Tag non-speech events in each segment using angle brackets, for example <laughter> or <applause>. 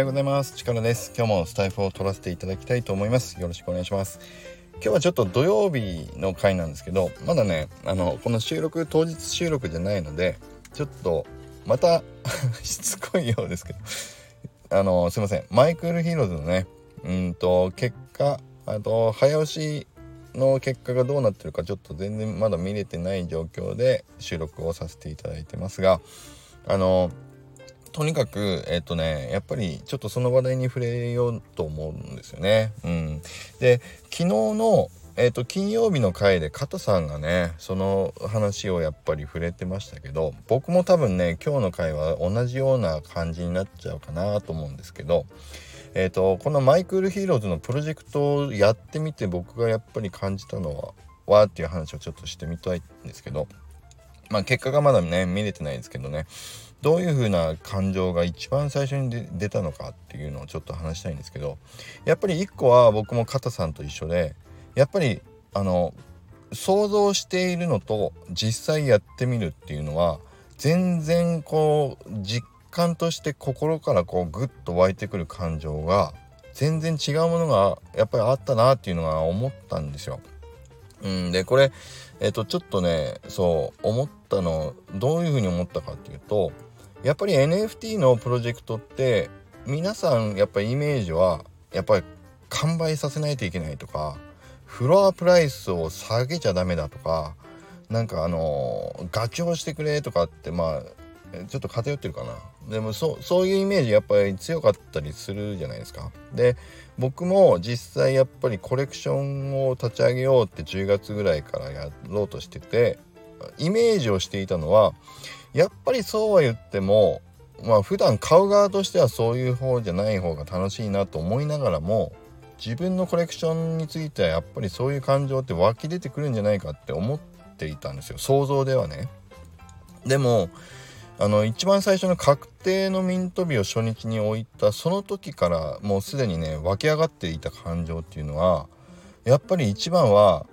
ようございます。力です。今日もスタイフを取らせていただきたいと思います。よろしくお願いします。今日はちょっと土曜日の回なんですけどまだねあのこの収録当日収録じゃないのでちょっとまた <laughs> しつこいようですけど。あのすいません。マイクルヒーローズのねうんと結果あと早押しの結果がどうなってるかちょっと全然まだ見れてない状況で収録をさせていただいてますがあのとにかくえっ、とねやっぱりちょっとその話題に触れようと思うんですよね。うん、で昨日のえーと、金曜日の回で加藤さんがねその話をやっぱり触れてましたけど僕も多分ね今日の回は同じような感じになっちゃうかなと思うんですけどえーと、このマイクールヒーローズのプロジェクトをやってみて僕がやっぱり感じたのはわっていう話をちょっとしてみたいんですけどまあ結果がまだね見れてないですけどねどういう風な感情が一番最初に出たのかっていうのをちょっと話したいんですけどやっぱり一個は僕もカタさんと一緒でやっぱりあの想像しているのと実際やってみるっていうのは全然こう実感として心からこうグッと湧いてくる感情が全然違うものがやっぱりあったなっていうのは思ったんですよ。うん、でこれえっ、とちょっとねそう思ったのどういうふうに思ったかっていうとやっぱり NFT のプロジェクトって皆さんやっぱりイメージはやっぱり完売させないといけないとかフロアプライスを下げちゃダメだとかなんかあのガチをしてくれとかってまあちょっと偏ってるかな。でもそそういうイメージやっぱり強かったりするじゃないですか。で僕も実際やっぱりコレクションを立ち上げようって10月ぐらいからやろうとしててイメージをしていたのはやっぱりそうは言ってもまあ普段買う側としてはそういう方じゃない方が楽しいなと思いながらも自分のコレクションについてはやっぱりそういう感情って湧き出てくるんじゃないかって思っていたんですよ想像ではね。でもあの一番最初の確定のミント日を初日に置いたその時からもうすでにね湧き上がっていた感情っていうのはやっぱり一番は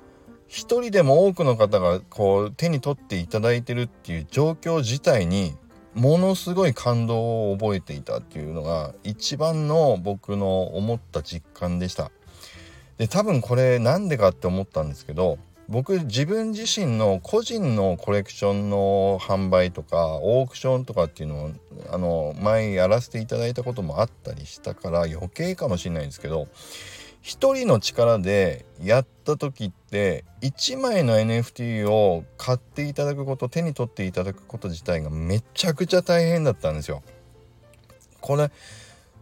一人でも多くの方がこう手に取っていただいてるっていう状況自体にものすごい感動を覚えていたっていうのが一番の僕の思った実感でした。で多分これなんでかって思ったんですけど僕自分自身の個人のコレクションの販売とかオークションとかっていうのをあの前やらせていただいたこともあったりしたから余計かもしれないんですけど一人の力でやった時って1枚の NFT を買っていただくこと手に取っていただくこと自体がめちゃくちゃ大変だったんですよ。これ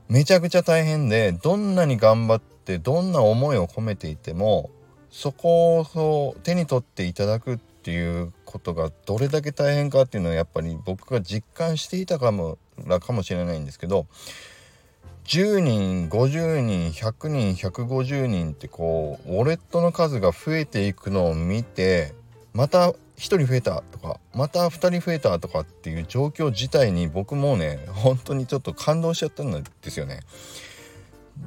めちゃくちゃ大変でどんなに頑張ってどんな思いを込めていてもそこを手に取っていただくっていうことがどれだけ大変かっていうのはやっぱり僕が実感していたかもかもしれないんですけど10人50人100人150人ってこうウォレットの数が増えていくのを見てまた1人増えたとかまた2人増えたとかっていう状況自体に僕もね本当にちょっと感動しちゃったんですよね。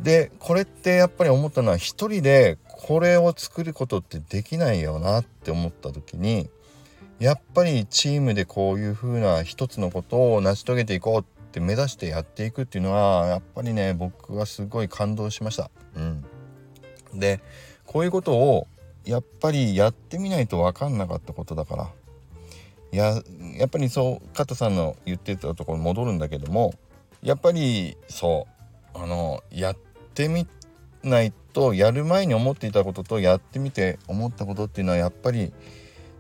でこれってやっぱり思ったのは一人でこれを作ることってできないよなって思った時にやっぱりチームでこういう風な一つのことを成し遂げていこうって目指してやっていくっていうのはやっぱりね僕はすごい感動しました。うん、でこういうことをやっぱりやってみないと分かんなかったことだからややっぱりそう加藤さんの言ってたところ戻るんだけどもやっぱりそうあのやってみないとやる前に思っていたこととやってみて思ったことっていうのはやっぱり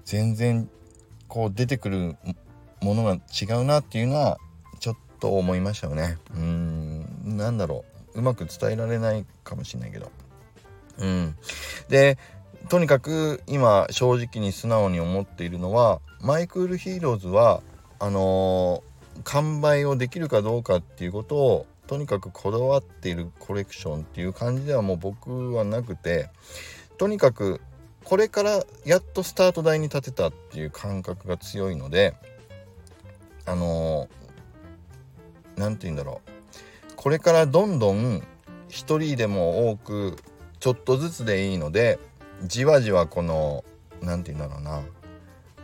全然こう出てくるものが違うなっていうのはと思いましたよね。うんなんだろううまく伝えられないかもしれないけど。うん、でとにかく今正直に素直に思っているのはマイクールヒーローズはあのー、完売をできるかどうかっていうことをとにかくこだわっているコレクションっていう感じではもう僕はなくてとにかくこれからやっとスタート台に立てたっていう感覚が強いのであの何、て言うんだろう。これからどんどん一人でも多くちょっとずつでいいのでじわじわこの何て言うんだろうな。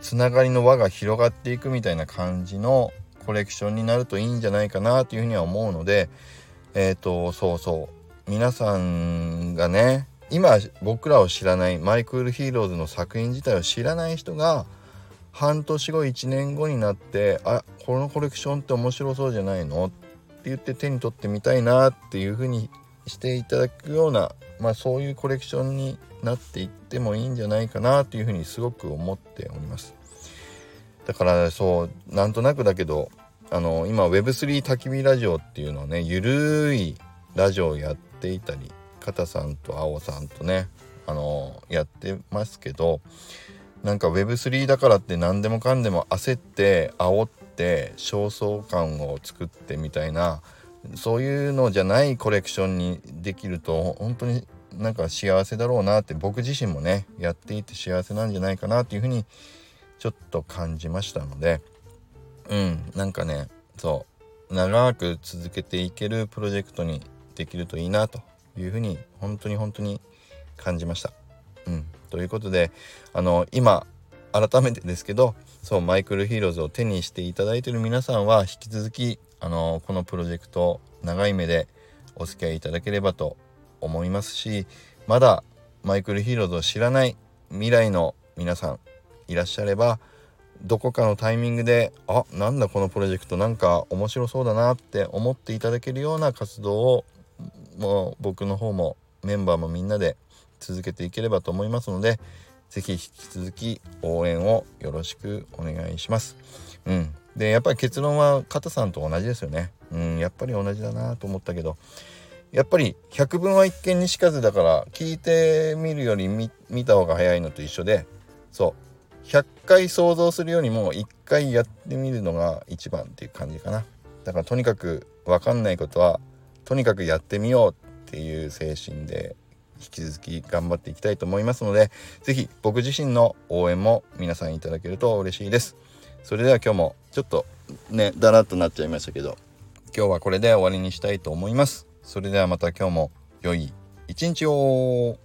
つながりの輪が広がっていくみたいな感じのコレクションになるといいんじゃないかなというふうには思うのでえっ、ー、とそうそう。皆さんがね今僕らを知らないマイクールヒーローズの作品自体を知らない人が半年後1年後になってあこのコレクションって面白そうじゃないの？って言って手に取ってみたいなっていう風にしていただくようなまあそういうコレクションになっていってもいいんじゃないかなっていう風にすごく思っております。だからそうなんとなくだけどあの今 Web3 焚き火ラジオっていうのはねゆるいラジオをやっていたり片さんと青さんとねあのやってますけどなんか Web3 だからって何でもかんでも焦って煽って焦燥感を作ってみたいなそういうのじゃないコレクションにできると本当になんか幸せだろうなって僕自身もねやっていて幸せなんじゃないかなっていうふうにちょっと感じましたのでうんなんかねそう長く続けていけるプロジェクトにできるといいなというふうに本当に本当に感じました。うん、ということであの今改めてですけどそうマイクルヒーローズを手にしていただいている皆さんは引き続きあのこのプロジェクト長い目でお付き合いいただければと思いますしまだマイクルヒーローズを知らない未来の皆さんいらっしゃればどこかのタイミングであなんだこのプロジェクトなんか面白そうだなって思っていただけるような活動をもう僕の方もメンバーもみんなで続けていければと思いますので是非引き続き応援をよろしくお願いします。うん、でやっぱり結論は肩さんと同じですよね。うん、やっぱり同じだなと思ったけどやっぱり百聞は一見にしかずだから聞いてみるより見た方が早いのと一緒でそう100回想像するよりも1回やってみるのが一番っていう感じかなだからとにかく分かんないことはとにかくやってみようっていう精神で引き続き頑張っていきたいと思いますので是非僕自身の応援も皆さんいただけると嬉しいです。それでは今日もちょっとねだらっとなっちゃいましたけど今日はこれで終わりにしたいと思います。それではまた今日も良い一日を。